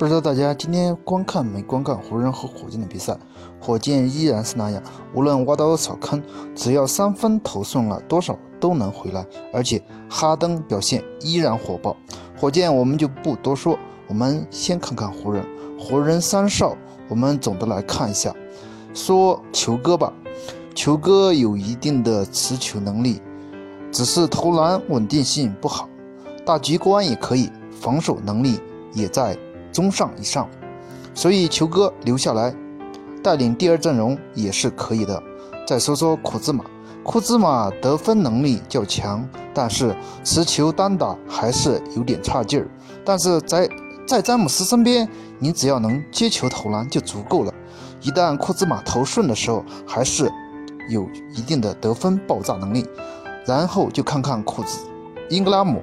不知道大家今天观看没观看湖人和火箭的比赛？火箭依然是那样，无论挖多少坑，只要三分投送了多少都能回来，而且哈登表现依然火爆。火箭我们就不多说，我们先看看湖人。湖人三少，我们总的来看一下，说球哥吧，球哥有一定的持球能力，只是投篮稳定性不好，大局观也可以，防守能力也在中上以上，所以球哥留下来带领第二阵容也是可以的。再说说库兹马，库兹马得分能力较强，但是持球单打还是有点差劲儿，但是在在詹姆斯身边，你只要能接球投篮就足够了。一旦库兹马投顺的时候，还是有一定的得分爆炸能力。然后就看看库兹英格拉姆，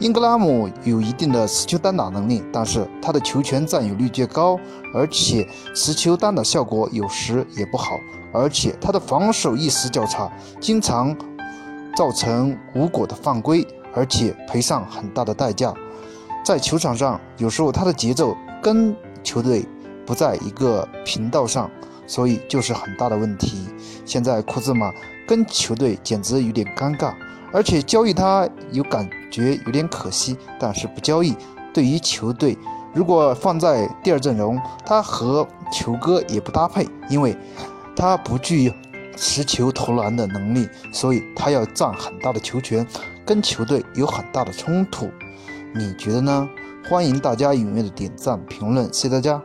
英格拉姆有一定的持球单打能力，但是他的球权占有率较高，而且持球单打效果有时也不好，而且他的防守意识较差，经常造成无果的犯规，而且赔上很大的代价。在球场上，有时候他的节奏跟球队不在一个频道上，所以就是很大的问题。现在库兹马跟球队简直有点尴尬，而且交易他有感觉有点可惜，但是不交易，对于球队如果放在第二阵容，他和球哥也不搭配，因为他不具有持球投篮的能力，所以他要占很大的球权，跟球队有很大的冲突。你觉得呢？欢迎大家踊跃的点赞评论，谢谢大家。